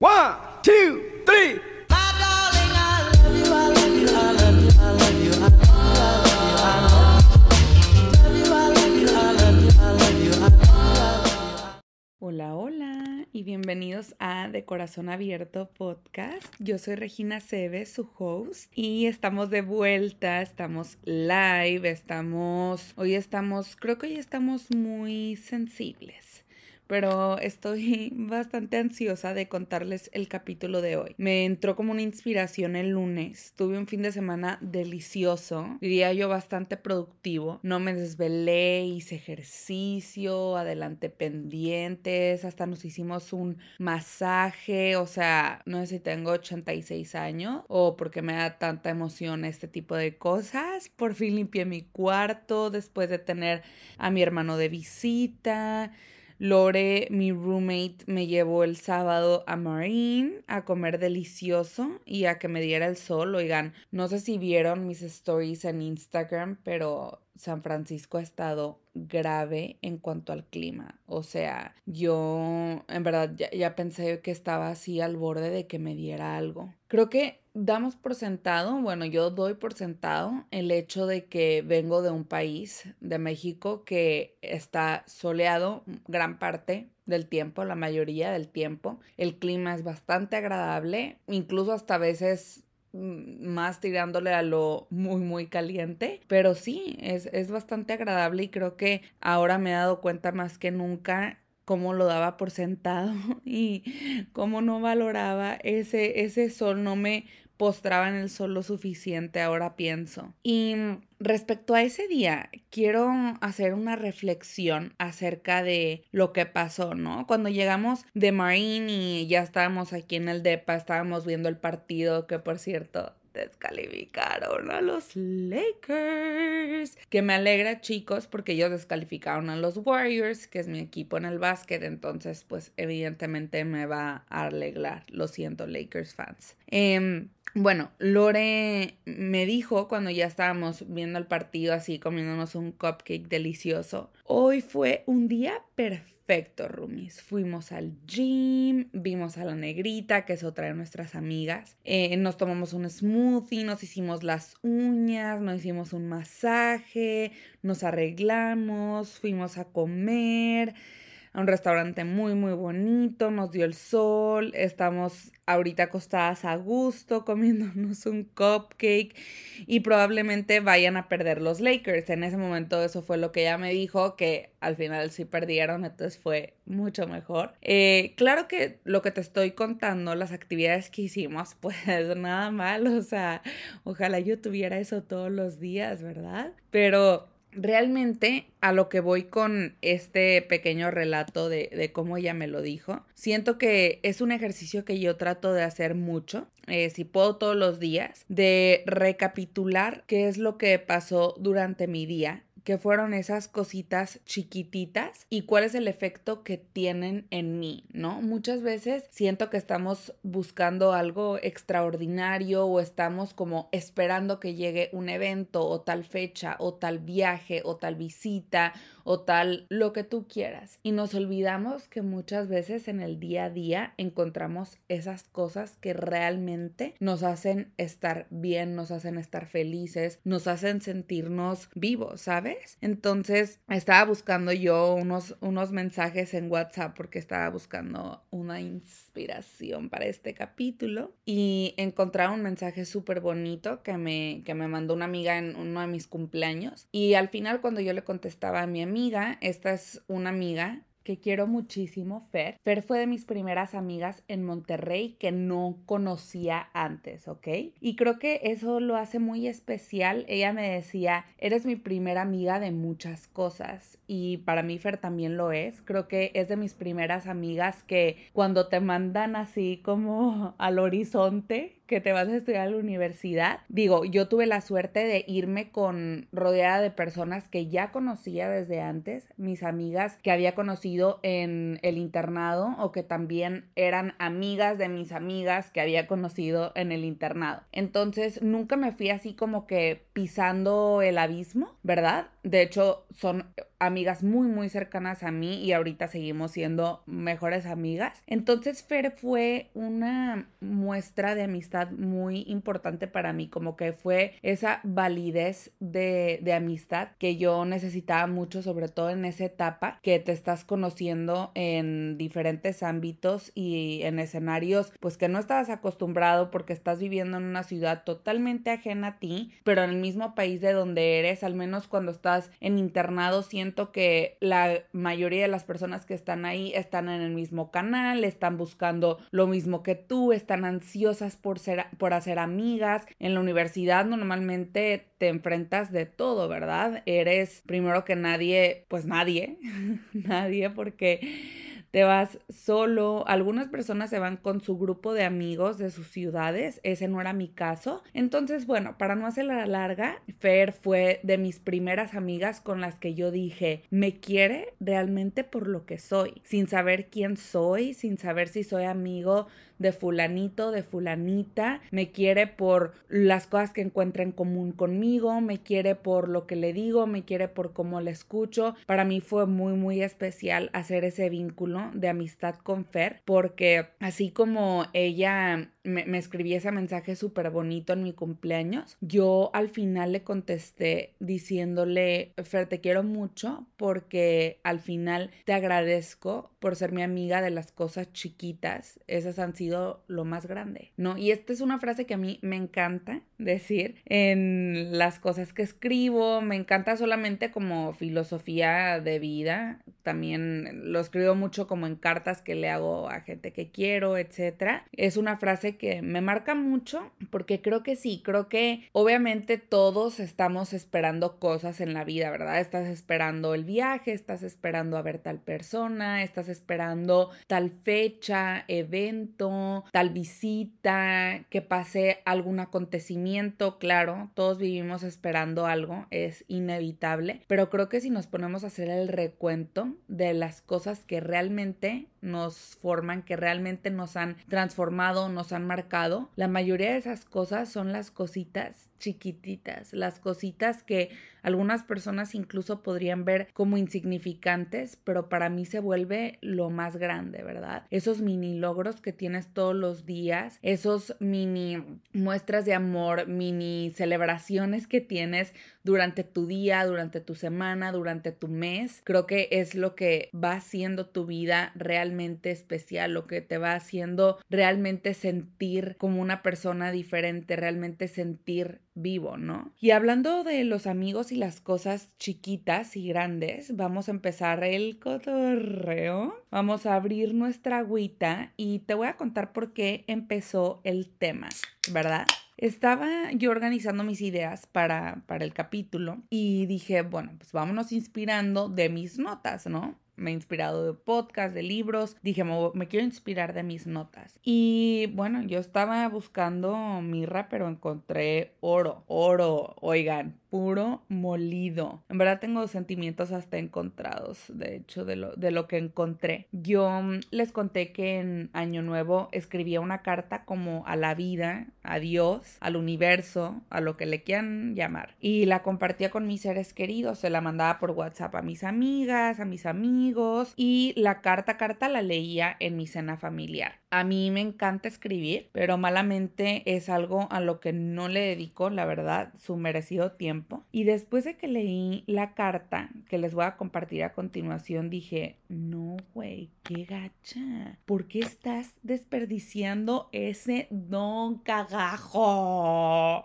One, two, three. Hola, hola y bienvenidos a De Corazón Abierto Podcast. Yo soy Regina Cebes, su host, y estamos de vuelta, estamos live, estamos, hoy estamos, creo que hoy estamos muy sensibles pero estoy bastante ansiosa de contarles el capítulo de hoy. Me entró como una inspiración el lunes. Tuve un fin de semana delicioso, diría yo bastante productivo. No me desvelé, hice ejercicio, adelante pendientes, hasta nos hicimos un masaje, o sea, no sé si tengo 86 años o porque me da tanta emoción este tipo de cosas. Por fin limpié mi cuarto después de tener a mi hermano de visita. Lore, mi roommate, me llevó el sábado a Marine a comer delicioso y a que me diera el sol. Oigan, no sé si vieron mis stories en Instagram, pero San Francisco ha estado grave en cuanto al clima. O sea, yo en verdad ya, ya, pensé que estaba así al borde de que me diera algo. Creo que damos por sentado, bueno, yo doy por sentado el hecho de que vengo de un país, de México, que está soleado gran parte del tiempo, la mayoría del tiempo. El clima es bastante agradable, incluso hasta a veces mm, más tirándole a lo muy muy caliente pero sí es, es bastante agradable y creo que ahora me he dado cuenta más que nunca cómo lo daba por sentado y cómo no valoraba ese, ese sol, no me postraba en el sol lo suficiente, ahora pienso. Y respecto a ese día, quiero hacer una reflexión acerca de lo que pasó, ¿no? Cuando llegamos de Marine y ya estábamos aquí en el DEPA, estábamos viendo el partido, que por cierto, descalificaron a los Lakers. Que me alegra, chicos, porque ellos descalificaron a los Warriors, que es mi equipo en el básquet. Entonces, pues, evidentemente me va a alegrar. Lo siento, Lakers fans. Eh, bueno, Lore me dijo cuando ya estábamos viendo el partido así, comiéndonos un cupcake delicioso. Hoy fue un día perfecto, Rumis. Fuimos al gym, vimos a la negrita, que es otra de nuestras amigas. Eh, nos tomamos un smoothie, nos hicimos las uñas, nos hicimos un masaje, nos arreglamos, fuimos a comer a un restaurante muy, muy bonito, nos dio el sol, estamos ahorita acostadas a gusto, comiéndonos un cupcake y probablemente vayan a perder los Lakers. En ese momento eso fue lo que ella me dijo, que al final sí perdieron, entonces fue mucho mejor. Eh, claro que lo que te estoy contando, las actividades que hicimos, pues nada mal, o sea, ojalá yo tuviera eso todos los días, ¿verdad? Pero realmente a lo que voy con este pequeño relato de, cómo ella me lo dijo, siento que es un ejercicio que yo trato de hacer mucho, eh, si puedo todos los días, de recapitular qué es lo que pasó durante mi día qué fueron esas cositas chiquititas y cuál es el efecto que tienen en mí, ¿no? Muchas veces siento que estamos buscando algo extraordinario o estamos como esperando que llegue un evento o tal fecha o tal viaje o tal visita o tal lo que tú quieras. Y nos olvidamos que muchas veces en el día a día encontramos esas cosas que realmente nos hacen estar bien, nos hacen estar felices, nos hacen sentirnos vivos, ¿sabes? Entonces estaba buscando yo unos, unos mensajes en WhatsApp porque estaba buscando una inspiración para este capítulo y encontré un mensaje súper bonito que me, que me mandó una amiga en uno de mis cumpleaños. Y al final cuando yo le contestaba a mi amiga, esta es una amiga que quiero muchísimo, Fer. Fer fue de mis primeras amigas en Monterrey que no conocía antes, ¿ok? Y creo que eso lo hace muy especial. Ella me decía, eres mi primera amiga de muchas cosas y para mí Fer también lo es. Creo que es de mis primeras amigas que cuando te mandan así como al horizonte, que te vas a estudiar a la universidad. Digo, yo tuve la suerte de irme con rodeada de personas que ya conocía desde antes, mis amigas que había conocido en el internado o que también eran amigas de mis amigas que había conocido en el internado. Entonces, nunca me fui así como que pisando el abismo, ¿verdad? De hecho, son amigas muy, muy cercanas a mí y ahorita seguimos siendo mejores amigas. Entonces Fer fue una muestra de amistad muy importante para mí, como que fue esa validez de, de amistad que yo necesitaba mucho, sobre todo en esa etapa que te estás conociendo en diferentes ámbitos y en escenarios pues que no estabas acostumbrado porque estás viviendo en una ciudad totalmente ajena a ti, pero en el mismo país de donde eres, al menos cuando estás en internado, que la mayoría de las personas que están ahí están en el mismo canal, están buscando lo mismo que tú, están ansiosas por ser por hacer amigas. En la universidad normalmente te enfrentas de todo, ¿verdad? Eres primero que nadie, pues nadie, nadie porque te vas solo, algunas personas se van con su grupo de amigos de sus ciudades, ese no era mi caso. Entonces, bueno, para no hacer la larga, Fer fue de mis primeras amigas con las que yo dije, me quiere realmente por lo que soy, sin saber quién soy, sin saber si soy amigo de fulanito, de fulanita, me quiere por las cosas que encuentra en común conmigo, me quiere por lo que le digo, me quiere por cómo le escucho. Para mí fue muy, muy especial hacer ese vínculo de amistad con Fer, porque así como ella me, me escribía ese mensaje súper bonito en mi cumpleaños, yo al final le contesté diciéndole, Fer, te quiero mucho porque al final te agradezco por ser mi amiga de las cosas chiquitas. Esas han sido lo más grande, ¿no? Y esta es una frase que a mí me encanta decir en las cosas que escribo, me encanta solamente como filosofía de vida, también lo escribo mucho como en cartas que le hago a gente que quiero, etcétera. Es una frase que me marca mucho porque creo que sí, creo que obviamente todos estamos esperando cosas en la vida, ¿verdad? Estás esperando el viaje, estás esperando a ver tal persona, estás esperando tal fecha, evento, tal visita, que pase algún acontecimiento, claro, todos vivimos esperando algo, es inevitable, pero creo que si nos ponemos a hacer el recuento de las cosas que realmente nos forman, que realmente nos han transformado, nos han marcado, la mayoría de esas cosas son las cositas chiquititas, las cositas que algunas personas incluso podrían ver como insignificantes, pero para mí se vuelve lo más grande, ¿verdad? Esos mini logros que tienes todos los días, esos mini muestras de amor, mini celebraciones que tienes durante tu día, durante tu semana, durante tu mes, creo que es lo que va haciendo tu vida realmente especial, lo que te va haciendo realmente sentir como una persona diferente, realmente sentir vivo, ¿no? Y hablando de los amigos y las cosas chiquitas y grandes, vamos a empezar el cotorreo. Vamos a abrir nuestra agüita y te voy a contar por qué empezó el tema, ¿verdad? Estaba yo organizando mis ideas para, para el capítulo y dije, bueno, pues vámonos inspirando de mis notas, ¿no? Me he inspirado de podcast, de libros. Dije, me, quiero inspirar de mis notas. Y bueno, yo estaba buscando mirra, pero encontré oro, oro, oigan, puro molido. En verdad tengo sentimientos hasta encontrados, de hecho, de lo, de lo que encontré. Yo mm, les conté que en Año Nuevo escribía una carta como a la vida, a Dios, al universo, a lo que le quieran llamar. Y la compartía con mis seres queridos, se la mandaba por WhatsApp a mis amigas, a mis amigos y la carta carta la leía en mi cena familiar. A mí me encanta escribir, pero malamente es algo a lo que no le dedico, la verdad, su merecido tiempo y después de que leí la carta que les voy a compartir a continuación, dije, no, güey, qué gacha. ¿Por qué estás desperdiciando ese don cagajo?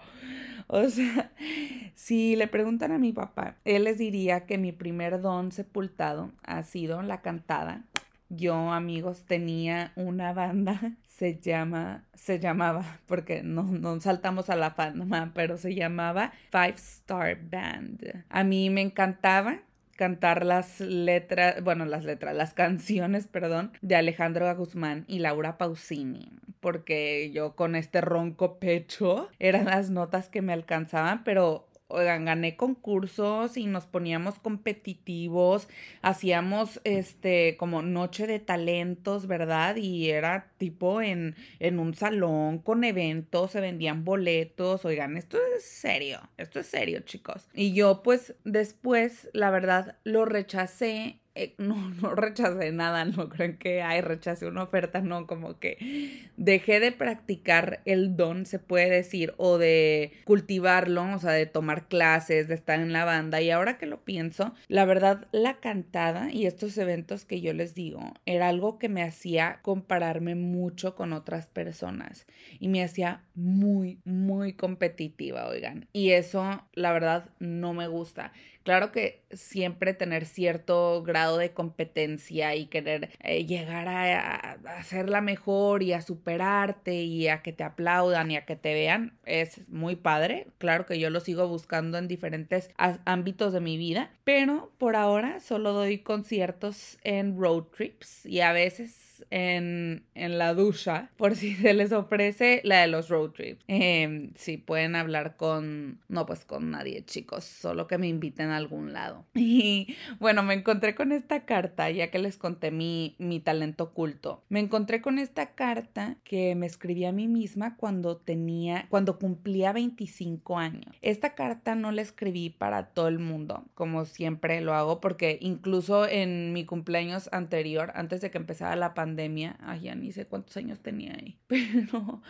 O sea, si le preguntan a mi papá, él les diría que mi primer don sepultado ha sido la cantada. Yo, amigos, tenía una banda se llama, se llamaba, porque no, no saltamos a la fama, pero se llamaba Five Star Band. A mí me encantaba cantar las letras, bueno, las letras, las canciones, perdón, de Alejandro Guzmán y Laura Pausini, porque yo con este ronco pecho eran las notas que me alcanzaban, pero oigan, gané concursos y nos poníamos competitivos, hacíamos este como noche de talentos, ¿verdad? Y era tipo en, en un salón con eventos, se vendían boletos, oigan, esto es serio, esto es serio, chicos. Y yo pues después, la verdad, lo rechacé eh, no, no rechacé nada, no creen que, ay, rechacé una oferta, no, como que dejé de practicar el don, se puede decir, o de cultivarlo, o sea, de tomar clases, de estar en la banda, y ahora que lo pienso, la verdad, la cantada y estos eventos que yo les digo, era algo que me hacía compararme mucho con otras personas, y me hacía muy, muy competitiva, oigan, y eso, la verdad, no me gusta. Claro que siempre tener cierto grado de competencia y querer eh, llegar a, a, la mejor y a superarte y a que te aplaudan y a que te vean es muy padre. Claro que yo lo sigo buscando en diferentes ámbitos de mi vida, pero por ahora solo doy conciertos en road trips y a veces en, la ducha por si se les ofrece la de los road trips. Eh, si pueden hablar con, no pues con nadie chicos, solo que me inviten a algún lado. Y bueno, me encontré con esta carta, ya que les conté mi, mi talento oculto. Me encontré con esta carta que me escribí a mí misma cuando tenía, cuando cumplía 25 años. Esta carta no la escribí para todo el mundo, como siempre lo hago, porque incluso en mi cumpleaños anterior, antes de que empezara la pandemia, pandemia, ay, ya ni sé cuántos años tenía ahí, pero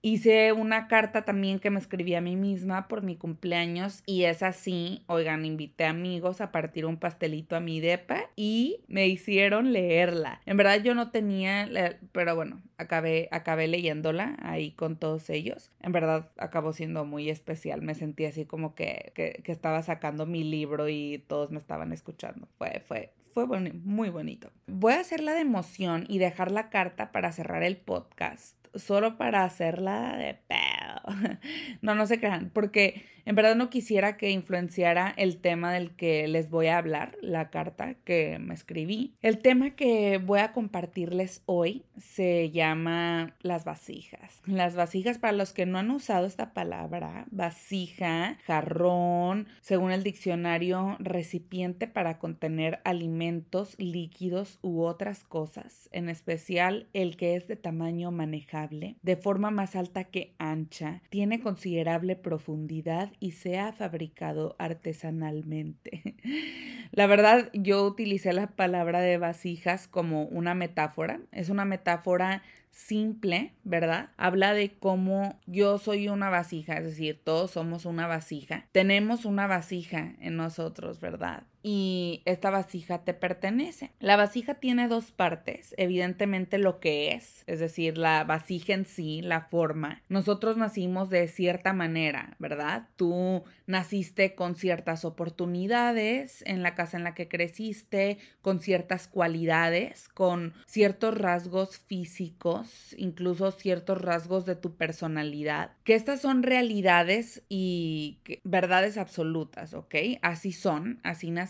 hice una carta también que me escribí a mí misma por mi cumpleaños y es así, oigan, invité amigos a partir un pastelito a mi depa y me hicieron leerla. En verdad yo no tenía, pero bueno, acabé, acabé leyéndola ahí con todos ellos. En verdad acabó siendo muy especial, me sentí así como que, que, que estaba sacando mi libro y todos me estaban escuchando. Fue, fue, fue muy bonito. Voy a hacer la de emoción y dejar la carta para cerrar el podcast solo para hacerla de pedo. No, no se crean, porque en verdad no quisiera que influenciara el tema del que les voy a hablar, la carta que me escribí. El tema que voy a compartirles hoy se llama las vasijas. Las vasijas, para los que no han usado esta palabra, vasija, jarrón, según el diccionario, recipiente para contener alimentos, líquidos u otras cosas, en especial el que es de tamaño manejable de forma más alta que ancha, tiene considerable profundidad y se ha fabricado artesanalmente. La verdad, yo utilicé la palabra de vasijas como una metáfora. Es una metáfora simple, ¿verdad? Habla de cómo yo soy una vasija, es decir, todos somos una vasija. Tenemos una vasija en nosotros, ¿verdad? Y esta vasija te pertenece. La vasija tiene dos partes, evidentemente lo que es, es decir, la vasija en sí, la forma. Nosotros nacimos de cierta manera, ¿verdad? Tú naciste con ciertas oportunidades en la casa en la que creciste, con ciertas cualidades, con ciertos rasgos físicos, incluso ciertos rasgos de tu personalidad, que estas son realidades y verdades absolutas, ¿ok? Así son, así nacimos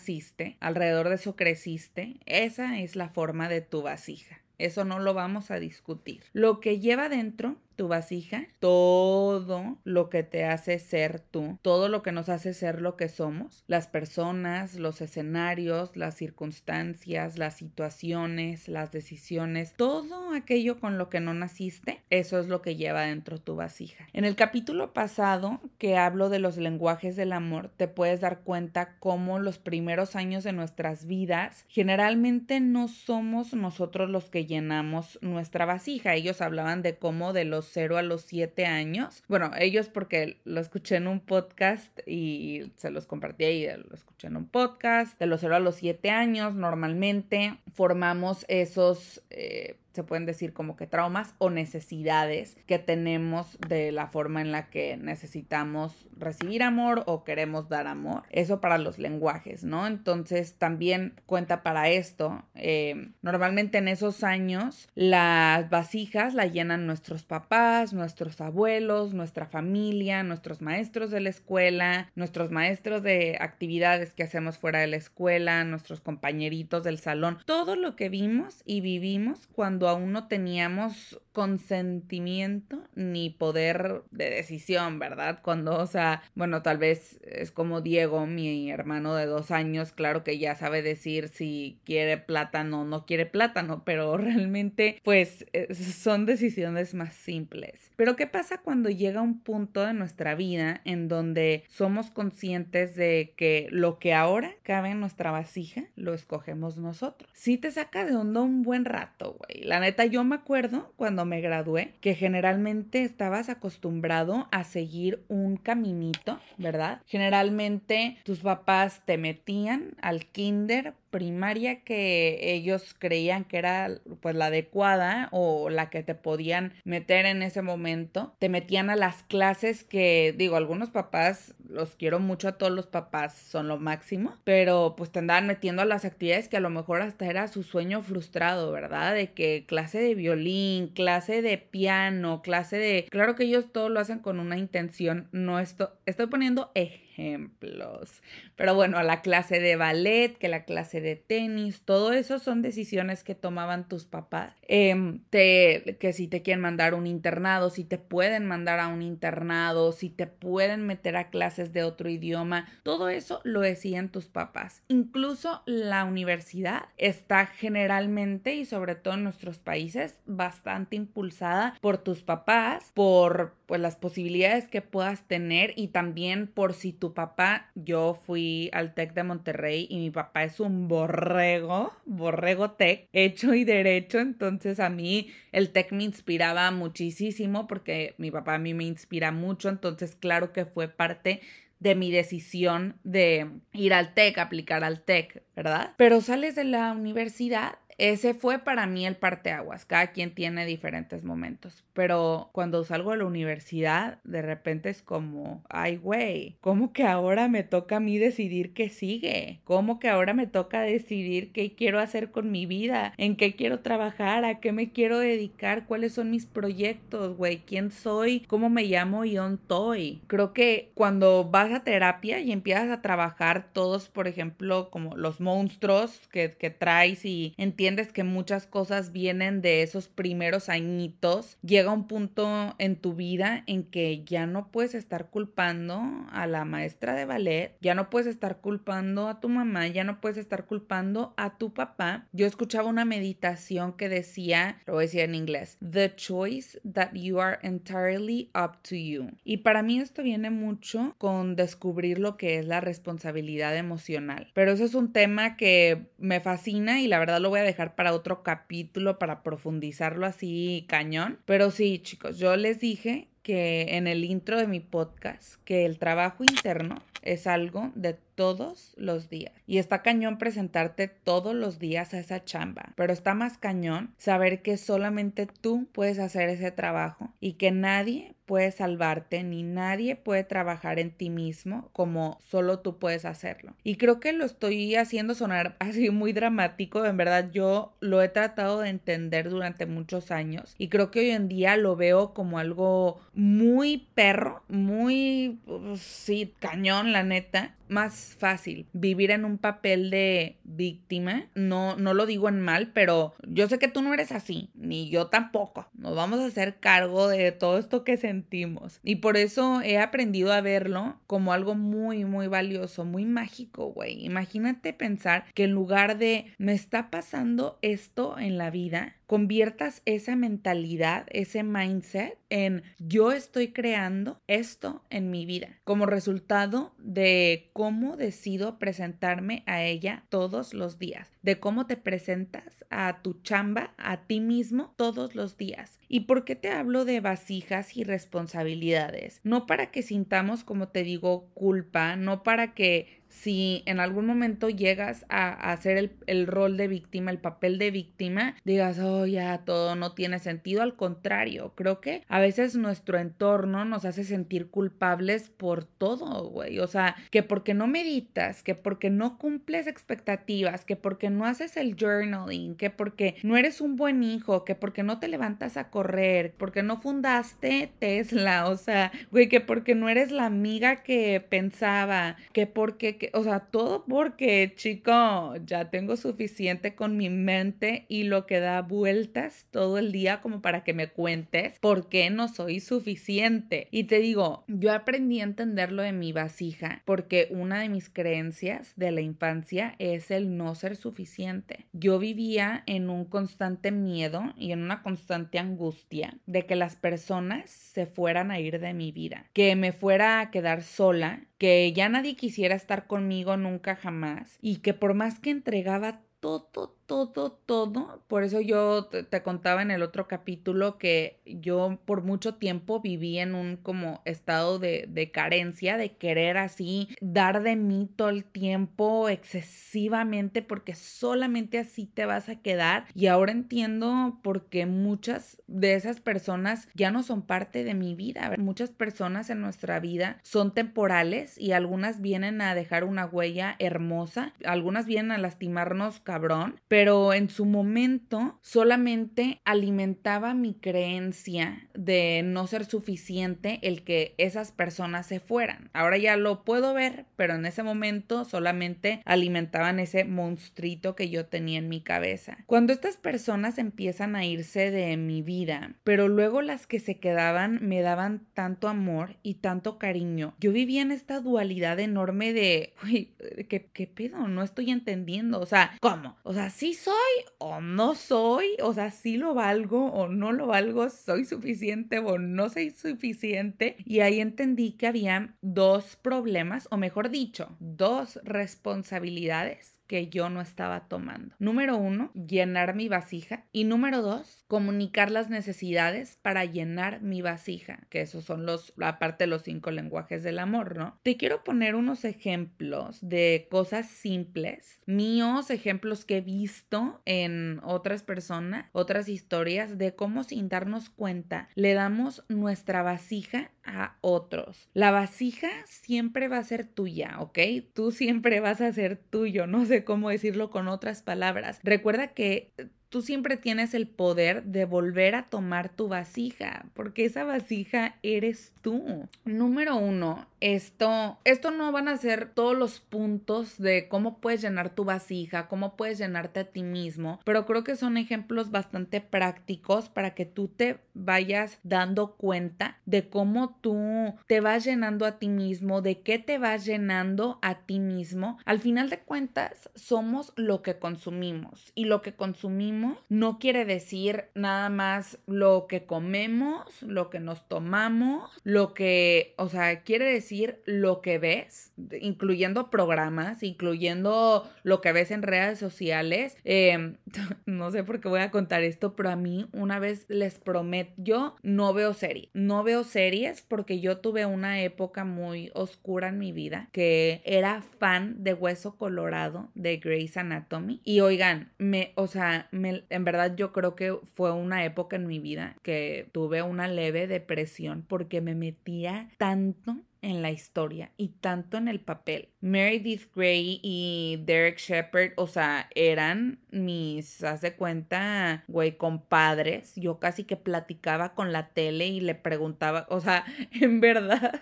alrededor de eso creciste, esa es la forma de tu vasija. Eso no lo vamos a discutir. Lo que lleva dentro tu vasija, todo lo que te hace ser tú, todo lo que nos hace ser lo que somos, las personas, los escenarios, las circunstancias, las situaciones, las decisiones, todo aquello con lo que no naciste, eso es lo que lleva dentro tu vasija. En el capítulo pasado que hablo de los lenguajes del amor, te puedes dar cuenta cómo los primeros años de nuestras vidas generalmente no somos nosotros los que llenamos nuestra vasija. Ellos hablaban de cómo de los 0 a los 7 años. Bueno, ellos porque lo escuché en un podcast y se los compartí ahí, lo escuché en un podcast. De los 0 a los 7 años normalmente formamos esos... Eh, se pueden decir como que traumas o necesidades que tenemos de la forma en la que necesitamos recibir amor o queremos dar amor. Eso para los lenguajes, ¿no? Entonces también cuenta para esto. Eh, normalmente en esos años las vasijas la llenan nuestros papás, nuestros abuelos, nuestra familia, nuestros maestros de la escuela, nuestros maestros de actividades que hacemos fuera de la escuela, nuestros compañeritos del salón, todo lo que vimos y vivimos cuando aún no teníamos consentimiento ni poder de decisión, ¿verdad? Cuando, o sea, bueno, tal vez es como Diego, mi hermano de dos años, claro que ya sabe decir si quiere plátano o no quiere plátano, pero realmente pues son decisiones más simples. Pero ¿qué pasa cuando llega un punto de nuestra vida en donde somos conscientes de que lo que ahora cabe en nuestra vasija lo escogemos nosotros? Sí te saca de onda un buen rato, güey. La neta, yo me acuerdo cuando me gradué, que generalmente estabas acostumbrado a seguir un caminito, ¿verdad? Generalmente tus papás te metían al kinder primaria que ellos creían que era pues la adecuada o la que te podían meter en ese momento. Te metían a las clases que digo, algunos papás, los quiero mucho a todos los papás, son lo máximo, pero pues te andaban metiendo a las actividades que a lo mejor hasta era su sueño frustrado, ¿verdad? De que clase de violín, clase de piano, clase de... Claro que ellos todo lo hacen con una intención, no esto, estoy poniendo ejemplos ejemplos. Pero bueno, a la clase de ballet, que la clase de tenis, todo eso son decisiones que tomaban tus papás. Em, te, que si te quieren mandar un internado, si te pueden mandar a un internado, si te pueden meter a clases de otro idioma, todo eso lo decían tus papás. Incluso la universidad está generalmente y sobre todo en nuestros países bastante impulsada por tus papás, por pues las posibilidades que puedas tener y también por si tu papá, yo fui al TEC de Monterrey y mi papá es un borrego, borrego TEC, hecho y derecho, entonces a mí el TEC me inspiraba muchísimo porque mi papá a mí me inspira mucho, entonces claro que fue parte de mi decisión de ir al TEC, aplicar al TEC, ¿verdad? Pero sales de la universidad ese fue para mí el parteaguas. Cada quien tiene diferentes momentos. Pero cuando salgo de la universidad, de repente es como, ay, güey, ¿cómo que ahora me toca a mí decidir qué sigue? ¿Cómo que ahora me toca decidir qué quiero hacer con mi vida? ¿En qué quiero trabajar? ¿A qué me quiero dedicar? ¿Cuáles son mis proyectos, güey? ¿Quién soy? ¿Cómo me llamo y dónde estoy? Creo que cuando vas a terapia y empiezas a trabajar todos, por ejemplo, como los monstruos que, que traes y entiendes que muchas cosas vienen de esos primeros añitos, llega un punto en tu vida en que ya no puedes estar culpando a la maestra de ballet, ya no puedes estar culpando a tu mamá, ya no puedes estar culpando a tu papá. Yo escuchaba una meditación que decía, lo voy a decir en inglés, the choice that you are entirely up to you. Y para mí esto viene mucho con descubrir lo que es la responsabilidad emocional. Pero eso es un tema que me fascina y la verdad lo voy a dejar para otro capítulo para profundizarlo así cañón. Pero sí, chicos, yo les dije que en el intro de mi podcast que el trabajo interno es algo de todos los días. Y está cañón presentarte todos los días a esa chamba, pero está más cañón saber que solamente tú puedes hacer ese trabajo y que nadie puede salvarte ni nadie puede trabajar en ti mismo como solo tú puedes hacerlo. Y creo que lo estoy haciendo sonar así muy dramático, en verdad yo lo he tratado de entender durante muchos años y creo que hoy en día lo veo como algo muy perro, muy, pues, sí, cañón la neta, más fácil vivir en un papel de víctima. No, no lo digo en mal, pero yo sé que tú no eres así, ni yo tampoco. Nos vamos a hacer cargo de todo esto que sentimos. Y por eso he aprendido a verlo como algo muy, muy valioso, muy mágico, güey. Imagínate pensar que en lugar de me está pasando esto en la vida, conviertas esa mentalidad, ese mindset en yo estoy creando esto en mi vida como resultado de cómo decido presentarme a ella todos los días, de cómo te presentas a tu chamba, a ti mismo todos los días. ¿Y por qué te hablo de vasijas y responsabilidades? No para que sintamos, como te digo, culpa, no para que si en algún momento llegas a, hacer el, rol de víctima, el papel de víctima, digas, oh, ya todo no tiene sentido. Al contrario, creo que a veces nuestro entorno nos hace sentir culpables por todo, güey. O sea, que porque no meditas, que porque no cumples expectativas, que porque no haces el journaling, que porque no eres un buen hijo, que porque no te levantas a correr, porque no fundaste Tesla, o sea, güey, que porque no eres la amiga que pensaba, que porque o sea, todo porque, chico, ya tengo suficiente con mi mente y lo que da vueltas todo el día como para que me cuentes por qué no soy suficiente. Y te digo, yo aprendí a entenderlo de mi vasija porque una de mis creencias de la infancia es el no ser suficiente. Yo vivía en un constante miedo y en una constante angustia de que las personas se fueran a ir de mi vida, que me fuera a quedar sola, que ya nadie quisiera estar conmigo nunca jamás y que por más que entregaba todo, todo, todo. Por eso yo te, contaba en el otro capítulo que yo por mucho tiempo viví en un como estado de, de carencia, de querer así dar de mí todo el tiempo excesivamente porque solamente así te vas a quedar. Y ahora entiendo por qué muchas de esas personas ya no son parte de mi vida. Muchas personas en nuestra vida son temporales y algunas vienen a dejar una huella hermosa, algunas vienen a lastimarnos cabrón, pero en su momento solamente alimentaba mi creencia de no ser suficiente el que esas personas se fueran. Ahora ya lo puedo ver, pero en ese momento solamente alimentaban ese monstruito que yo tenía en mi cabeza. Cuando estas personas empiezan a irse de mi vida, pero luego las que se quedaban me daban tanto amor y tanto cariño, yo vivía en esta dualidad enorme de, uy, ¿qué, qué pedo? No estoy entendiendo. O sea, ¿cómo? O sea, sí soy o no soy, o sea, sí lo valgo o no lo valgo, soy suficiente o no soy suficiente. Y ahí entendí que había dos problemas, o mejor dicho, dos responsabilidades que yo no estaba tomando. Número uno, llenar mi vasija. Y número dos, comunicar las necesidades para llenar mi vasija, que esos son los, aparte de los cinco lenguajes del amor, ¿no? Te quiero poner unos ejemplos de cosas simples, míos, ejemplos que he visto en otras personas, otras historias de cómo sin darnos cuenta le damos nuestra vasija a otros. La vasija siempre va a ser tuya, ¿ok? Tú siempre vas a ser tuyo, no sé cómo decirlo con otras palabras. Recuerda que tú siempre tienes el poder de volver a tomar tu vasija, porque esa vasija eres tú. Número uno, esto, esto no van a ser todos los puntos de cómo puedes llenar tu vasija, cómo puedes llenarte a ti mismo, pero creo que son ejemplos bastante prácticos para que tú te vayas dando cuenta de cómo tú te vas llenando a ti mismo, de qué te vas llenando a ti mismo. Al final de cuentas, somos lo que consumimos y lo que consumimos no quiere decir nada más lo que comemos, lo que nos tomamos, lo que, o sea, quiere decir lo que ves, incluyendo programas, incluyendo lo que ves en redes sociales. Em, no sé por qué voy a contar esto, pero a mí una vez les prometo, yo no veo series, no veo series porque yo tuve una época muy oscura en mi vida que era fan de Hueso Colorado de Grey's Anatomy y oigan, me, o sea, me en verdad yo creo que fue una época en mi vida que tuve una leve depresión porque me metía tanto en la historia y tanto en el papel. Meredith Grey y Derek Shepard, o sea, eran mis, haz de cuenta, güey, compadres. Yo casi que platicaba con la tele y le preguntaba, o sea, en verdad,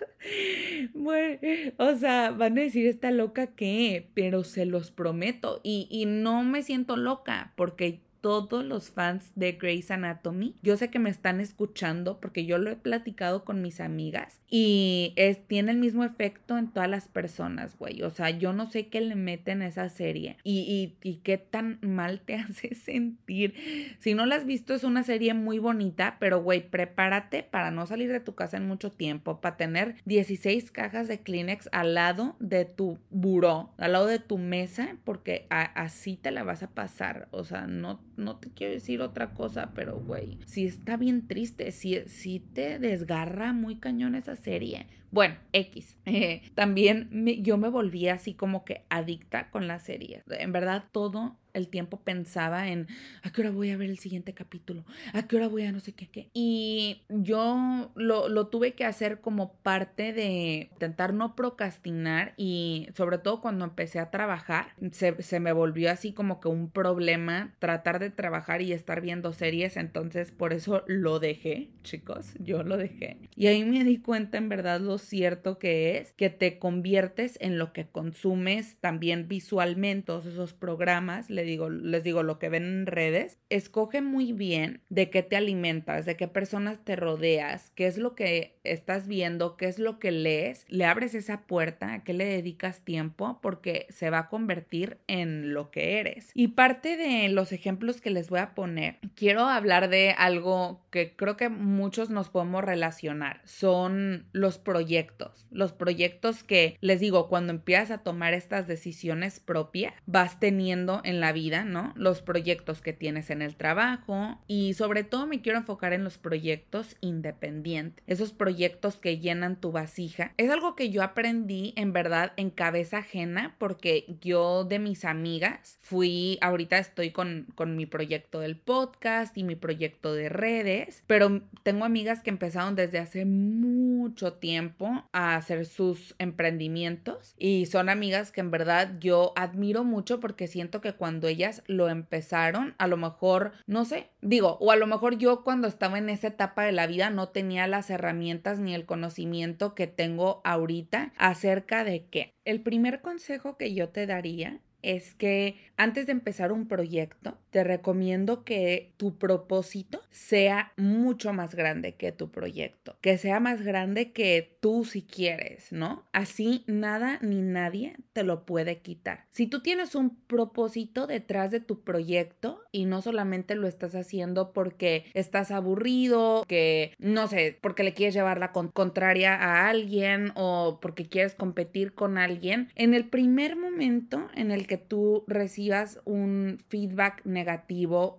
güey, o sea, van a decir esta loca que, pero se los prometo y, y no me siento loca porque todos los fans de Grey's Anatomy. Yo sé que me están escuchando porque yo lo he platicado con mis amigas y es, tiene el mismo efecto en todas las personas, güey. O sea, yo no sé qué le meten a esa serie y, y, qué tan mal te hace sentir. Si no la has visto, es una serie muy bonita, pero, güey, prepárate para no salir de tu casa en mucho tiempo, para tener 16 cajas de Kleenex al lado de tu buró, al lado de tu mesa, porque así te la vas a pasar. O sea, no no te quiero decir otra cosa, pero güey, sí está bien triste, sí, sí te desgarra muy cañón esa serie. Bueno, X. también yo me volví así como que adicta con la serie. En verdad, todo el tiempo pensaba en a qué hora voy a ver el siguiente capítulo, a qué hora voy a no sé qué, qué. Y yo lo, lo tuve que hacer como parte de intentar no procrastinar y sobre todo cuando empecé a trabajar, se, se me volvió así como que un problema tratar de trabajar y estar viendo series, entonces por eso lo dejé, chicos, yo lo dejé. Y ahí me di cuenta en verdad lo cierto que es que te conviertes en lo que consumes también visualmente, todos esos programas, les digo, les digo lo que ven en redes, escoge muy bien de qué te alimentas, de qué personas te rodeas, qué es lo que estás viendo, qué es lo que lees, le abres esa puerta, a qué le dedicas tiempo, porque se va a convertir en lo que eres. Y parte de los ejemplos que les voy a poner, quiero hablar de algo que creo que muchos nos podemos relacionar, son los proyectos, los proyectos que les digo, cuando empiezas a tomar estas decisiones propias, vas teniendo en la vida, ¿no? Los proyectos que tienes en el trabajo y sobre todo me quiero enfocar en los proyectos independientes, esos proyectos que llenan tu vasija. Es algo que yo aprendí en verdad en cabeza ajena porque yo de mis amigas fui, ahorita estoy con, con mi proyecto del podcast y mi proyecto de redes, pero tengo amigas que empezaron desde hace mucho tiempo a hacer sus emprendimientos y son amigas que en verdad yo admiro mucho porque siento que cuando ellas lo empezaron, a lo mejor, no sé, digo, o a lo mejor yo cuando estaba en esa etapa de la vida no tenía las herramientas ni el conocimiento que tengo ahorita acerca de qué. El primer consejo que yo te daría es que antes de empezar un proyecto, te recomiendo que tu propósito sea mucho más grande que tu proyecto, que sea más grande que tú si quieres, ¿no? Así nada ni nadie te lo puede quitar. Si tú tienes un propósito detrás de tu proyecto y no solamente lo estás haciendo porque estás aburrido, que no sé, porque le quieres llevar la contraria a alguien o porque quieres competir con alguien, en el primer momento en el que tú recibas un feedback negativo,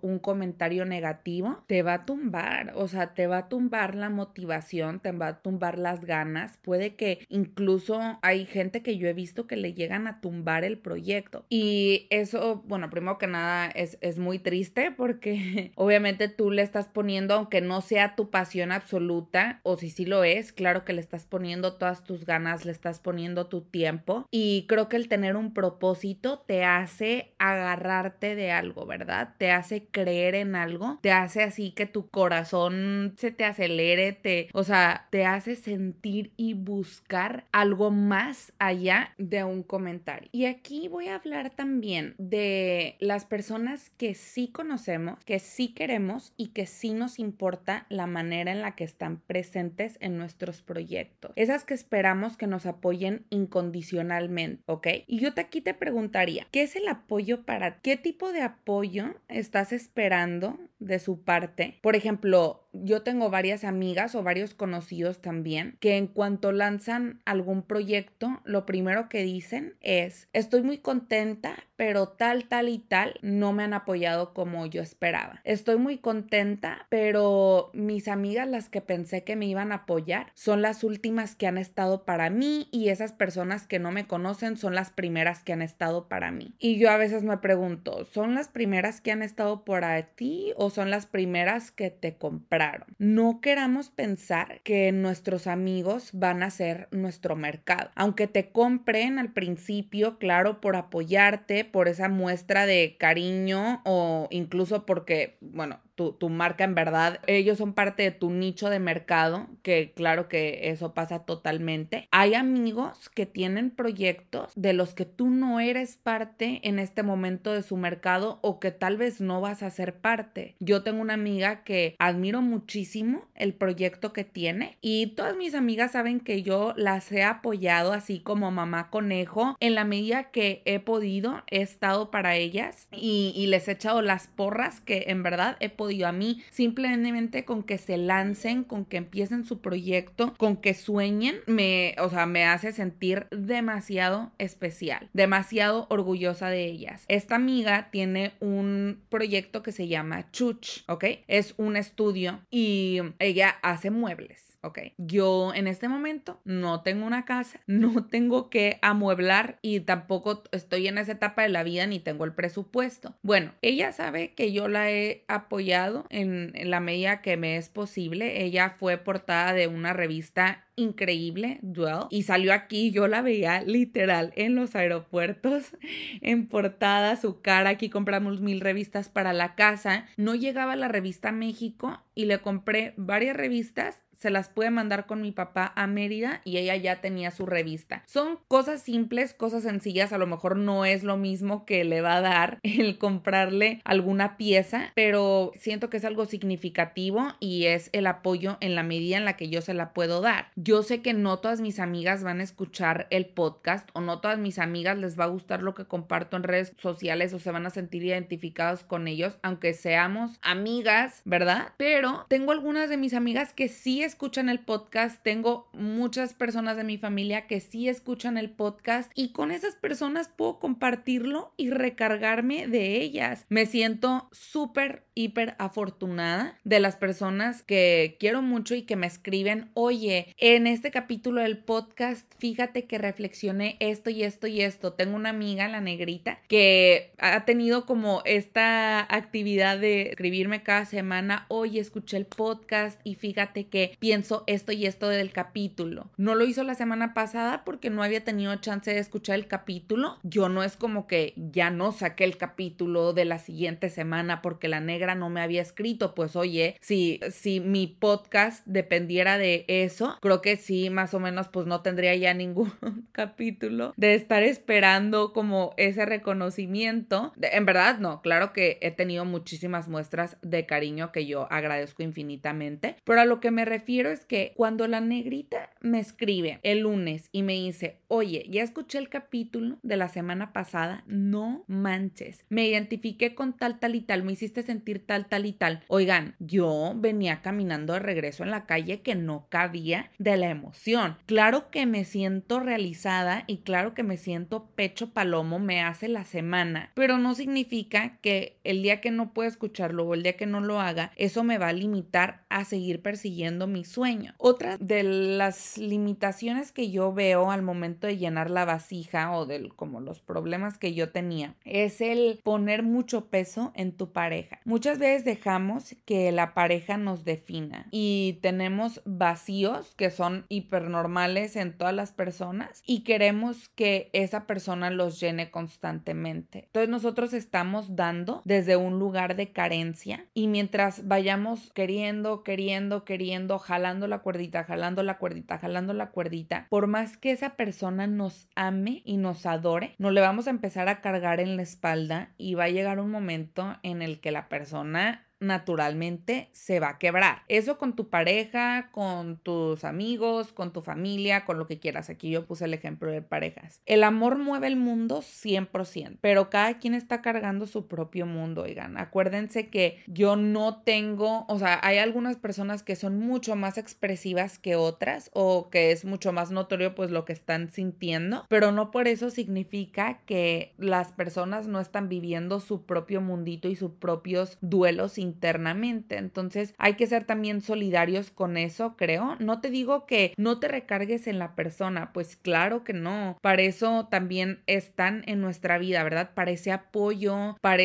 un comentario negativo, te va a tumbar, o sea, te va a tumbar la motivación, te va a tumbar las ganas, puede que incluso hay gente que yo he visto que le llegan a tumbar el proyecto. Y eso, bueno, primero que nada es, es muy triste porque obviamente tú le estás poniendo, aunque no sea tu pasión absoluta, o si sí lo es, claro que le estás poniendo todas tus ganas, le estás poniendo tu tiempo. Y creo que el tener un propósito te hace agarrarte de algo, ¿verdad? Te hace creer en algo, te hace así que tu corazón se te acelere, te, o sea, te hace sentir y buscar algo más allá de un comentario. Y aquí voy a hablar también de las personas que sí conocemos, que sí queremos y que sí nos importa la manera en la que están presentes en nuestros proyectos. Esas que esperamos que nos apoyen incondicionalmente, ¿ok? Y yo aquí te preguntaría, ¿qué es el apoyo para qué tipo de apoyo estás esperando de su parte? Por ejemplo, yo tengo varias amigas o varios conocidos también que en cuanto lanzan algún proyecto, lo primero que dicen es, estoy muy contenta, pero tal, tal y tal no me han apoyado como yo esperaba. Estoy muy contenta, pero mis amigas, las que pensé que me iban a apoyar, son las últimas que han estado para mí y esas personas que no me conocen son las primeras que han estado para mí. Y yo a veces me pregunto, ¿son las primeras que han estado para ti o son las primeras que te compraron? No queramos pensar que nuestros amigos van a ser nuestro mercado. Aunque te compren al principio, claro, por apoyarte, por esa muestra de cariño o incluso porque, bueno, tu, marca en verdad. Ellos son parte de tu nicho de mercado, que claro que eso pasa totalmente. Hay amigos que tienen proyectos de los que tú no eres parte en este momento de su mercado o que tal vez no vas a ser parte. Yo tengo una amiga que admiro muchísimo el proyecto que tiene y todas mis amigas saben que yo las he apoyado así como mamá conejo en la medida que he podido, he estado para ellas y, y les he echado las porras que en verdad he podido a mí, simplemente con que se lancen, con que empiecen su proyecto, con que sueñen, me, o sea, me hace sentir demasiado especial, demasiado orgullosa de ellas. Esta amiga tiene un proyecto que se llama Chuch, ¿ok? Es un estudio y ella hace muebles ok, yo en este momento no tengo una casa, no tengo que amueblar y tampoco estoy en esa etapa de la vida ni tengo el presupuesto. Bueno, ella sabe que yo la he apoyado en, la medida que me es posible. Ella fue portada de una revista increíble, Duel, y salió aquí, yo la veía literal en los aeropuertos, en portada, su cara, aquí compramos mil revistas para la casa, no llegaba la revista México y le compré varias revistas se las pude mandar con mi papá a Mérida y ella ya tenía su revista. Son cosas simples, cosas sencillas, a lo mejor no es lo mismo que le va a dar el comprarle alguna pieza, pero siento que es algo significativo y es el apoyo en la medida en la que yo se la puedo dar. Yo sé que no todas mis amigas van a escuchar el podcast o no todas mis amigas les va a gustar lo que comparto en redes sociales o se van a sentir identificados con ellos, aunque seamos amigas, ¿verdad? Pero tengo algunas de mis amigas que sí escuchan el podcast, tengo muchas personas de mi familia que sí escuchan el podcast y con esas personas puedo compartirlo y recargarme de ellas. Me siento súper, hiper afortunada de las personas que quiero mucho y que me escriben, oye, en este capítulo del podcast, fíjate que reflexioné esto y esto y esto. Tengo una amiga, la negrita, que ha tenido como esta actividad de escribirme cada semana, oye, escuché el podcast y fíjate que pienso esto y esto del capítulo. No lo hizo la semana pasada porque no había tenido chance de escuchar el capítulo. Yo no es como que ya no saqué el capítulo de la siguiente semana porque la negra no me había escrito. Pues oye, si, si mi podcast dependiera de eso, creo que sí, más o menos, pues no tendría ya ningún capítulo de estar esperando como ese reconocimiento. En verdad, no, claro que he tenido muchísimas muestras de cariño que yo agradezco infinitamente, pero a lo que me refiero es que cuando la negrita me escribe el lunes y me dice, oye, ya escuché el capítulo de la semana pasada, no manches, me identifiqué con tal, tal y tal, me hiciste sentir tal, tal y tal. Oigan, yo venía caminando de regreso en la calle que no cabía de la emoción. Claro que me siento realizada y claro que me siento pecho palomo, me hace la semana, pero no significa que el día que no pueda escucharlo o el día que no lo haga, eso me va a limitar a seguir persiguiendo mi sueño. Otra de las limitaciones que yo veo al momento de llenar la vasija o de como los problemas que yo tenía es el poner mucho peso en tu pareja. Muchas veces dejamos que la pareja nos defina y tenemos vacíos que son hipernormales en todas las personas y queremos que esa persona los llene constantemente. Entonces nosotros estamos dando desde un lugar de carencia y mientras vayamos queriendo, queriendo, queriendo, jalando la cuerdita, jalando la cuerdita, jalando la cuerdita, por más que esa persona nos ame y nos adore, no le vamos a empezar a cargar en la espalda y va a llegar un momento en el que la persona naturalmente se va a quebrar. Eso con tu pareja, con tus amigos, con tu familia, con lo que quieras. Aquí yo puse el ejemplo de parejas. El amor mueve el mundo 100%, pero cada quien está cargando su propio mundo, oigan. Acuérdense que yo no tengo, o sea, hay algunas personas que son mucho más expresivas que otras o que es mucho más notorio pues lo que están sintiendo, pero no por eso significa que las personas no están viviendo su propio mundito y sus propios duelos internamente. Entonces hay que ser también solidarios con eso, creo. No te digo que no te recargues en la persona, pues claro que no. Para eso también están en nuestra vida, ¿verdad? Para ese apoyo, para,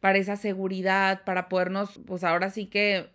para esa seguridad, para podernos, pues ahora sí que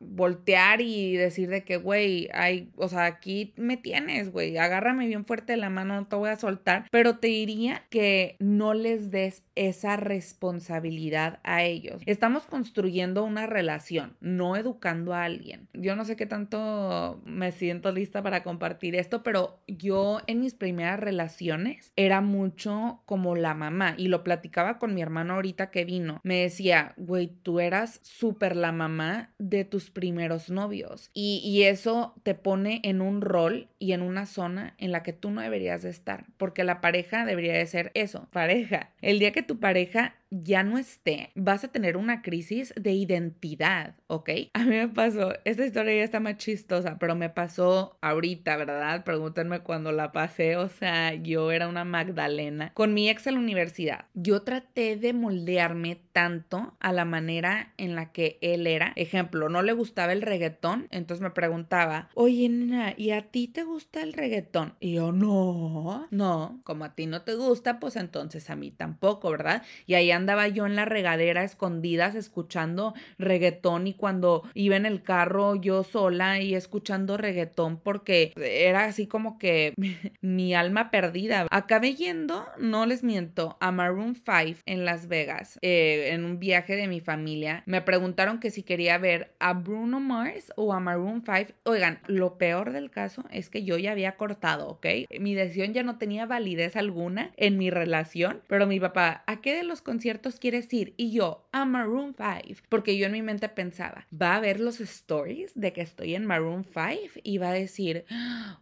voltear y decir de que, güey, hay, o sea, aquí me tienes, güey, agárrame bien fuerte la mano, no te voy a soltar, pero te diría que no les des esa responsabilidad a ellos. Estamos construyendo una relación, no educando a alguien. Yo no sé qué tanto me siento lista para compartir esto, pero yo en mis primeras relaciones era mucho como la mamá y lo platicaba con mi hermano ahorita que vino. Me decía, güey, tú eras súper la mamá de tus primeros novios. Y, y, eso te pone en un rol y en una zona en la que tú no deberías de estar, porque la pareja debería de ser eso, pareja. El día que tu pareja ya no esté, vas a tener una crisis de identidad, ¿ok? A mí me pasó, esta historia ya está más chistosa, pero me pasó ahorita, ¿verdad? Pregúntenme cuando la pasé, o sea, yo era una Magdalena con mi ex en la universidad. Yo traté de moldearme tanto a la manera en la que él era. Ejemplo, no le gustaba el reggaetón, entonces me preguntaba, oye, nena, ¿y a ti te gusta el reggaetón? Y yo, no, no, como a ti no te gusta, pues entonces a mí tampoco, ¿verdad? Y ahí andaba yo en la regadera escondidas escuchando reggaetón y cuando iba en el carro yo sola y escuchando reggaetón porque era así como que mi alma perdida. Acabé yendo, no les miento, a Maroon 5 en Las Vegas, eh, en un viaje de mi familia. Me preguntaron que si quería ver a Bruno Mars o a Maroon 5. Oigan, lo peor del caso es que yo ya había cortado, ¿ok? Mi decisión ya no tenía validez alguna en mi relación, pero mi papá, ¿a qué de los conciertos quieres ir? Y yo, a Maroon 5, porque yo en mi mente pensaba, va a ver los stories de que estoy en Maroon 5 y va a decir,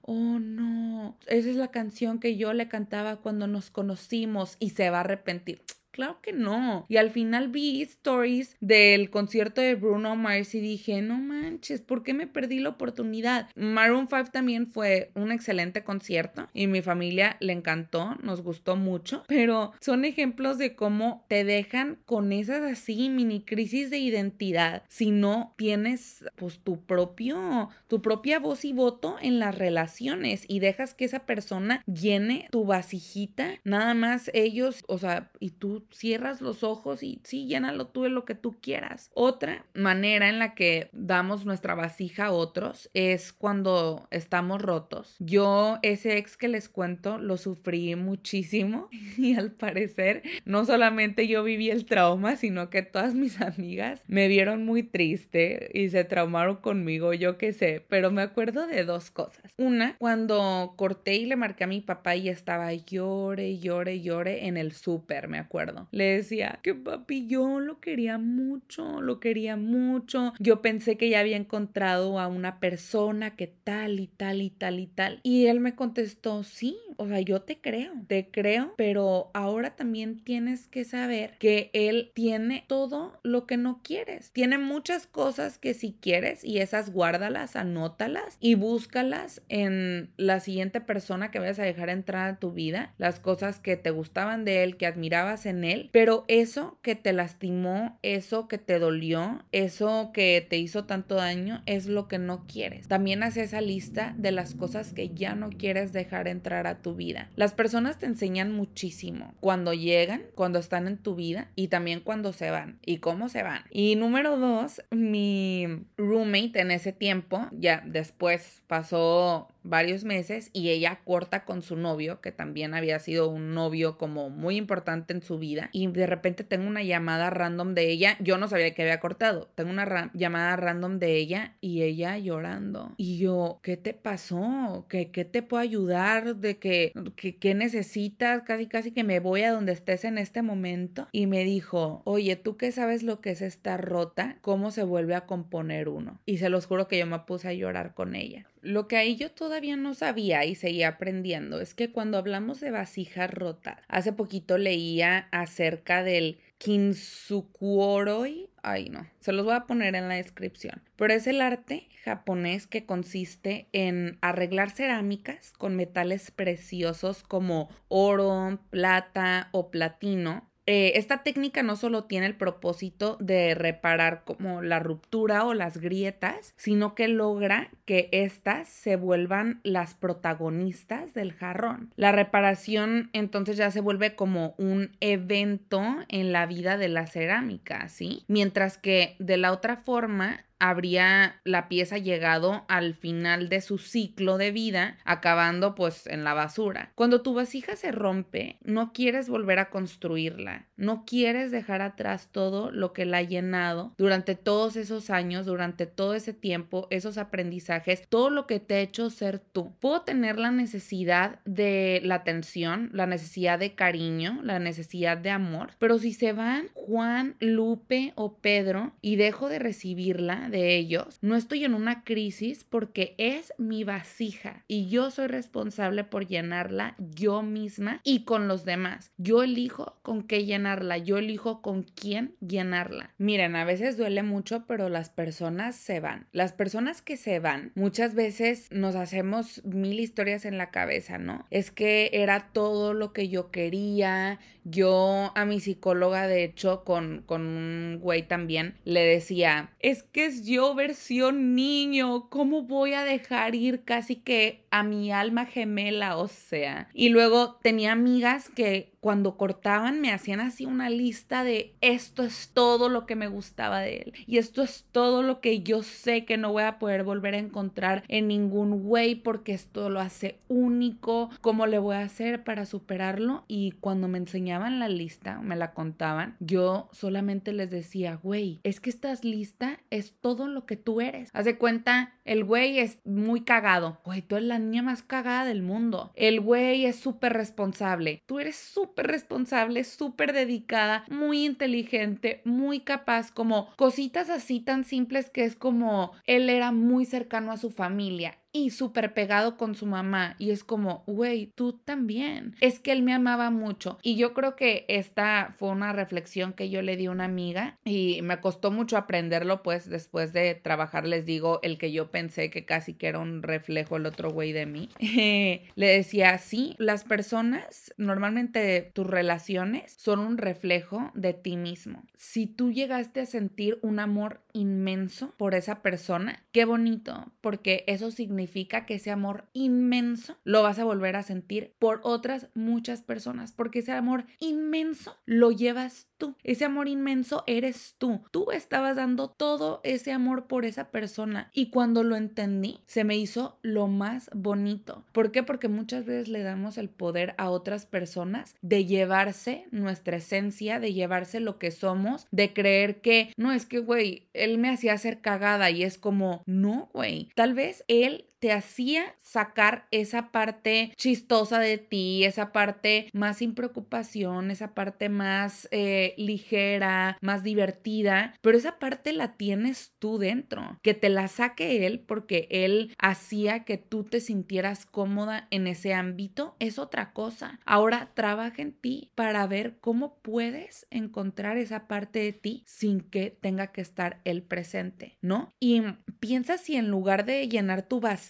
oh no, esa es la canción que yo le cantaba cuando nos conocimos y se va a arrepentir. Claro que no. Y al final vi stories del concierto de Bruno Mars y dije, no manches, ¿por qué me perdí la oportunidad? Maroon 5 también fue un excelente concierto y mi familia le encantó, nos gustó mucho, pero son ejemplos de cómo te dejan con esas así mini crisis de identidad si no tienes pues tu propio, tu propia voz y voto en las relaciones y dejas que esa persona llene tu vasijita, nada más ellos, o sea, y tú cierras los ojos y sí, llénalo tú de lo que tú quieras. Otra manera en la que damos nuestra vasija a otros es cuando estamos rotos. Yo, ese ex que les cuento, lo sufrí muchísimo y al parecer no solamente yo viví el trauma, sino que todas mis amigas me vieron muy triste y se traumaron conmigo, yo qué sé, pero me acuerdo de dos cosas. Una, cuando corté y le marqué a mi papá y estaba llore, llore, llore en el súper, me acuerdo le decía que papi, yo lo quería mucho, lo quería mucho. Yo pensé que ya había encontrado a una persona que tal y tal y tal y tal. Y él me contestó, sí, o sea, yo te creo, te creo, pero ahora también tienes que saber que él tiene todo lo que no quieres. Tiene muchas cosas que si quieres y esas guárdalas, anótalas y búscalas en la siguiente persona que vayas a dejar entrar a tu vida, las cosas que te gustaban de él, que admirabas en él, pero eso que te lastimó, eso que te dolió, eso que te hizo tanto daño, es lo que no quieres. También haz esa lista de las cosas que ya no quieres dejar entrar a tu vida. Las personas te enseñan muchísimo cuando llegan, cuando están en tu vida y también cuando se van y cómo se van. Y número dos, mi roommate en ese tiempo, ya después pasó varios meses y ella corta con su novio, que también había sido un novio como muy importante en su vida, y de repente tengo una llamada random de ella, yo no sabía que había cortado, tengo una llamada random de ella y ella llorando. Y yo, ¿qué te pasó? ¿Qué, qué te puedo ayudar? ¿De que, qué necesitas? Casi, casi que me voy a donde estés en este momento. Y me dijo, oye, ¿tú qué sabes lo que es estar rota? ¿Cómo se vuelve a componer uno? Y se los juro que yo me puse a llorar con ella. Lo que ahí yo todavía no sabía y seguía aprendiendo es que cuando hablamos de vasijas rotas, hace poquito leía acerca del kintsukuroi. Ay, no, se los voy a poner en la descripción. Pero es el arte japonés que consiste en arreglar cerámicas con metales preciosos como oro, plata o platino eh, esta técnica no solo tiene el propósito de reparar como la ruptura o las grietas, sino que logra que éstas se vuelvan las protagonistas del jarrón. La reparación entonces ya se vuelve como un evento en la vida de la cerámica, ¿sí? Mientras que de la otra forma habría la pieza llegado al final de su ciclo de vida, acabando pues en la basura. Cuando tu vasija se rompe, no quieres volver a construirla, no quieres dejar atrás todo lo que la ha llenado durante todos esos años, durante todo ese tiempo, esos aprendizajes, todo lo que te ha hecho ser tú. Puedo tener la necesidad de la atención, la necesidad de cariño, la necesidad de amor, pero si se van Juan, Lupe o Pedro y dejo de recibirla, de ellos, no estoy en una crisis porque es mi vasija y yo soy responsable por llenarla yo misma y con los demás. Yo elijo con qué llenarla, yo elijo con quién llenarla. Miren, a veces duele mucho, pero las personas se van. Las personas que se van, muchas veces nos hacemos mil historias en la cabeza, ¿no? Es que era todo lo que yo quería. Yo a mi psicóloga, de hecho, con, con un güey también, le decía, es que es yo versión niño, ¿cómo voy a dejar ir casi que a mi alma gemela? O sea, y luego tenía amigas que cuando cortaban me hacían así una lista de esto es todo lo que me gustaba de él y esto es todo lo que yo sé que no voy a poder volver a encontrar en ningún güey porque esto lo hace único, cómo le voy a hacer para superarlo y cuando me enseñaban la lista, me la contaban, yo solamente les decía, güey, es que esta lista es todo lo que tú eres. Haz de cuenta, el güey es muy cagado, güey, niña más cagada del mundo. El güey es súper responsable, tú eres súper responsable, súper dedicada, muy inteligente, muy capaz, como cositas así tan simples que es como él era muy cercano a su familia y súper pegado con su mamá. Y es como, güey, tú también. Es que él me amaba mucho. Y yo creo que esta fue una reflexión que yo le di a una amiga y me costó mucho aprenderlo, pues después de trabajar, les digo, el que yo pensé que casi que era un reflejo el otro güey de mí. le decía, sí, las personas, normalmente tus relaciones son un reflejo de ti mismo. Si tú llegaste a sentir un amor inmenso por esa persona, qué bonito, porque eso significa significa que ese amor inmenso lo vas a volver a sentir por otras muchas personas, porque ese amor inmenso lo llevas tú. Ese amor inmenso eres tú. Tú estabas dando todo ese amor por esa persona y cuando lo entendí, se me hizo lo más bonito. ¿Por qué? Porque muchas veces le damos el poder a otras personas de llevarse nuestra esencia, de llevarse lo que somos, de creer que no es que, güey, él me hacía hacer cagada y es como, no, güey, tal vez él te hacía sacar esa parte chistosa de ti, esa parte más sin preocupación, esa parte más eh, ligera, más divertida, pero esa parte la tienes tú dentro, que te la saque él porque él hacía que tú te sintieras cómoda en ese ámbito, es otra cosa. Ahora trabaja en ti para ver cómo puedes encontrar esa parte de ti sin que tenga que estar el presente, ¿no? Y piensa si en lugar de llenar tu vacío,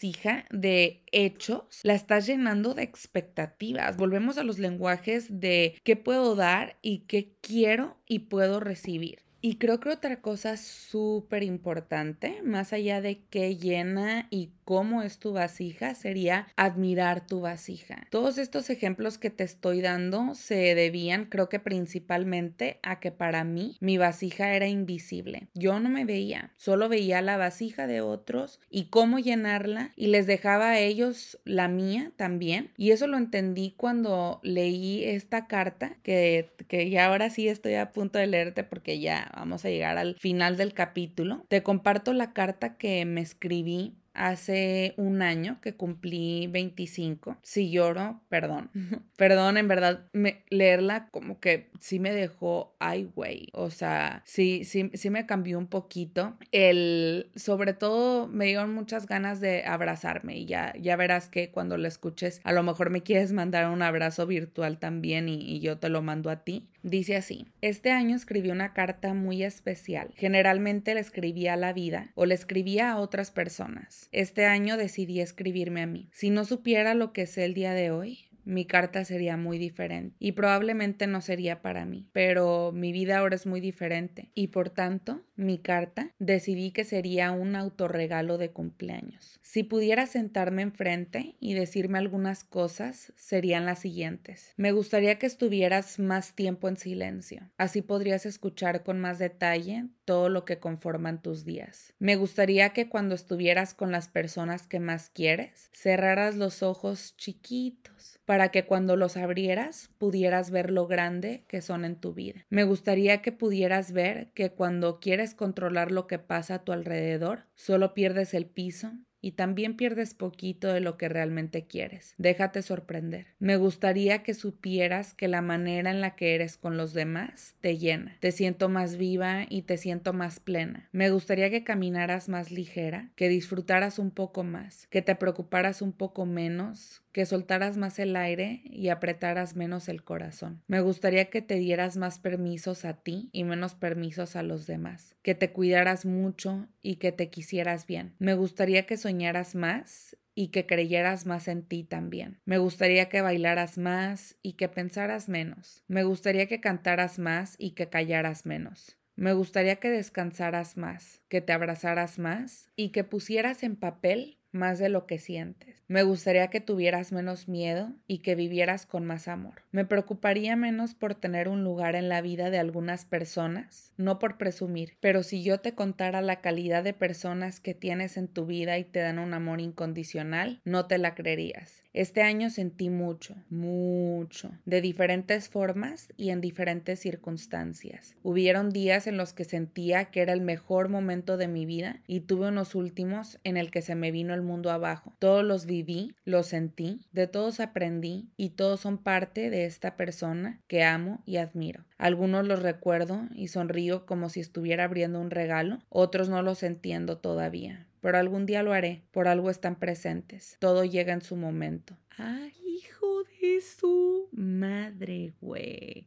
de hechos, la estás llenando de expectativas. Volvemos a los lenguajes de qué puedo dar y qué quiero y puedo recibir. Y creo que otra cosa súper importante, más allá de qué llena y cómo es tu vasija sería admirar tu vasija. Todos estos ejemplos que te estoy dando se debían, creo que principalmente, a que para mí mi vasija era invisible. Yo no me veía, solo veía la vasija de otros y cómo llenarla y les dejaba a ellos la mía también. Y eso lo entendí cuando leí esta carta que, que ya ahora sí estoy a punto de leerte porque ya vamos a llegar al final del capítulo. Te comparto la carta que me escribí hace un año que cumplí 25. Si lloro, perdón. perdón, en verdad, leerla como que sí me dejó, ay, güey. O sea, sí, sí, sí me cambió un poquito. El, sobre todo, me dieron muchas ganas de abrazarme y ya, ya verás que cuando lo escuches, a lo mejor me quieres mandar un abrazo virtual también y yo te lo mando a ti. Dice así, este año escribí una carta muy especial. Generalmente le escribía a la vida o le escribía a otras personas. Este año decidí escribirme a mí. Si no supiera lo que sé el día de hoy, mi carta sería muy diferente y probablemente no sería para mí, pero mi vida ahora es muy diferente y por tanto mi carta decidí que sería un autorregalo de cumpleaños. Si pudiera sentarme enfrente y decirme algunas cosas, serían las siguientes. Me gustaría que estuvieras más tiempo en silencio, así podrías escuchar con más detalle todo lo que conforman tus días. Me gustaría que cuando estuvieras con las personas que más quieres, cerraras los ojos chiquitos para que cuando los abrieras pudieras ver lo grande que son en tu vida. Me gustaría que pudieras ver que cuando quieres controlar lo que pasa a tu alrededor, solo pierdes el piso y también pierdes poquito de lo que realmente quieres. Déjate sorprender. Me gustaría que supieras que la manera en la que eres con los demás te llena. Te siento más viva y te siento más plena. Me gustaría que caminaras más ligera, que disfrutaras un poco más, que te preocuparas un poco menos, que soltaras más el aire y apretaras menos el corazón. Me gustaría que te dieras más permisos a ti y menos permisos a los demás, que te cuidaras mucho y que te quisieras bien. Me gustaría que soñaras más y que creyeras más en ti también. Me gustaría que bailaras más y que pensaras menos. Me gustaría que cantaras más y que callaras menos. Me gustaría que descansaras más, que te abrazaras más y que pusieras en papel más de lo que sientes. Me gustaría que tuvieras menos miedo y que vivieras con más amor. Me preocuparía menos por tener un lugar en la vida de algunas personas, no por presumir, pero si yo te contara la calidad de personas que tienes en tu vida y te dan un amor incondicional, no te la creerías. Este año sentí mucho, mucho, de diferentes formas y en diferentes circunstancias. Hubieron días en los que sentía que era el mejor momento de mi vida y tuve unos últimos en el que se me vino el mundo abajo. Todos los viví, los sentí, de todos aprendí y todos son parte de esta persona que amo y admiro. Algunos los recuerdo y sonrío como si estuviera abriendo un regalo, otros no los entiendo todavía pero algún día lo haré, por algo están presentes. Todo llega en su momento. Ay, de su madre, güey.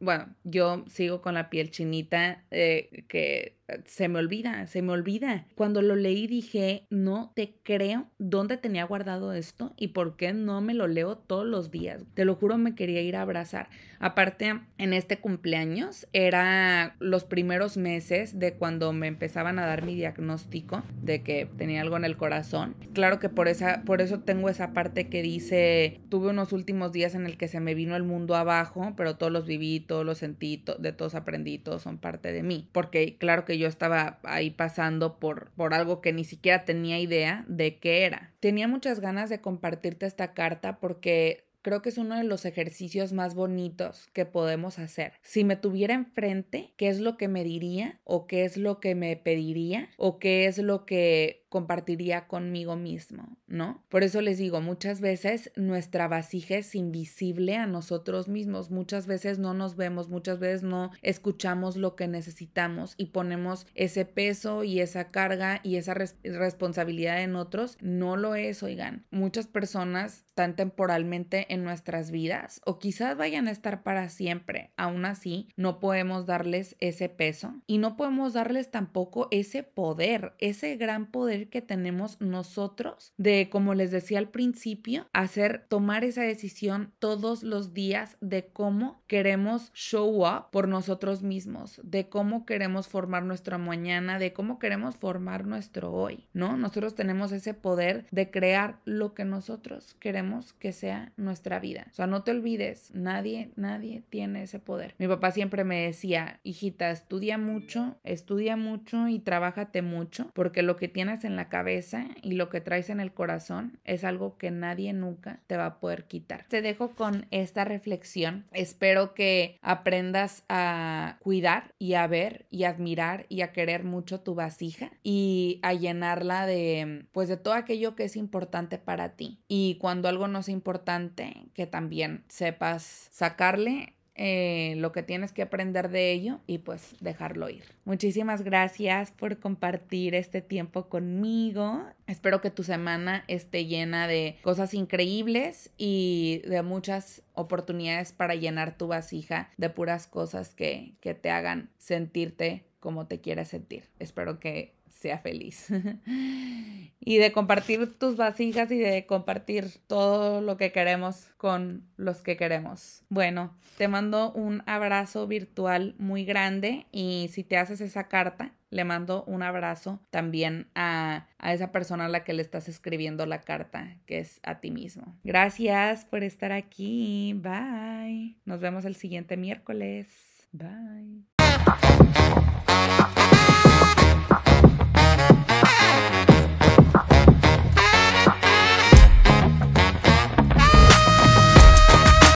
bueno, yo sigo con la piel chinita eh, que se me olvida, se me olvida. Cuando lo leí dije, no te creo dónde tenía guardado esto y por qué no me lo leo todos los días. Te lo juro, me quería ir a abrazar. Aparte, en este cumpleaños era los primeros meses de cuando me empezaban a dar mi diagnóstico de que tenía algo en el corazón. Claro que por, esa, por eso tengo esa parte que dice, tuve unos últimos días en el que se me vino el mundo abajo, pero todos los viví, todos los sentí, de todos aprendí, todos son parte de mí. Porque claro que yo estaba ahí pasando por, por algo que ni siquiera tenía idea de qué era. Tenía muchas ganas de compartirte esta carta porque creo que es uno de los ejercicios más bonitos que podemos hacer. Si me tuviera enfrente, ¿qué es lo que me diría o qué es lo que me pediría o qué es lo que compartiría conmigo mismo, ¿no? Por eso les digo, muchas veces nuestra vasija es invisible a nosotros mismos, muchas veces no nos vemos, muchas veces no escuchamos lo que necesitamos y ponemos ese peso y esa carga y esa responsabilidad en otros. No lo es, oigan. Muchas personas están temporalmente en nuestras vidas o quizás vayan a estar para siempre. Aún así, no podemos darles ese peso y no podemos darles tampoco ese poder, ese gran poder que tenemos nosotros de, como les decía al principio, hacer, tomar esa decisión todos los días de cómo queremos show up por nosotros mismos, de cómo queremos formar nuestra mañana, de cómo queremos formar nuestro hoy, ¿no? Nosotros tenemos ese poder de crear lo que nosotros queremos que sea nuestra vida. O sea, no te olvides, nadie, nadie tiene ese poder. Mi papá siempre me decía, hijita, estudia mucho, estudia mucho y trabájate mucho, porque lo que tienes en la cabeza y lo que traes en el corazón es algo que nadie nunca te va a poder quitar. Te dejo con esta reflexión. Espero que aprendas a cuidar y a ver y admirar y a querer mucho tu vasija y a llenarla de pues de todo aquello que es importante para ti. Y cuando algo no es importante, que también sepas sacarle eh, lo que tienes que aprender de ello y pues dejarlo ir. Muchísimas gracias por compartir este tiempo conmigo. Espero que tu semana esté llena de cosas increíbles y de muchas oportunidades para llenar tu vasija de puras cosas que, que te hagan sentirte como te quieres sentir. Espero que sea feliz. y de compartir tus vasijas y de compartir todo lo que queremos con los que queremos. Bueno, te mando un abrazo virtual muy grande y si te haces esa carta, le mando un abrazo también a, a, esa persona a la que le estás escribiendo la carta, que es a ti mismo. Gracias por estar aquí. Bye. Nos vemos el siguiente miércoles. Bye.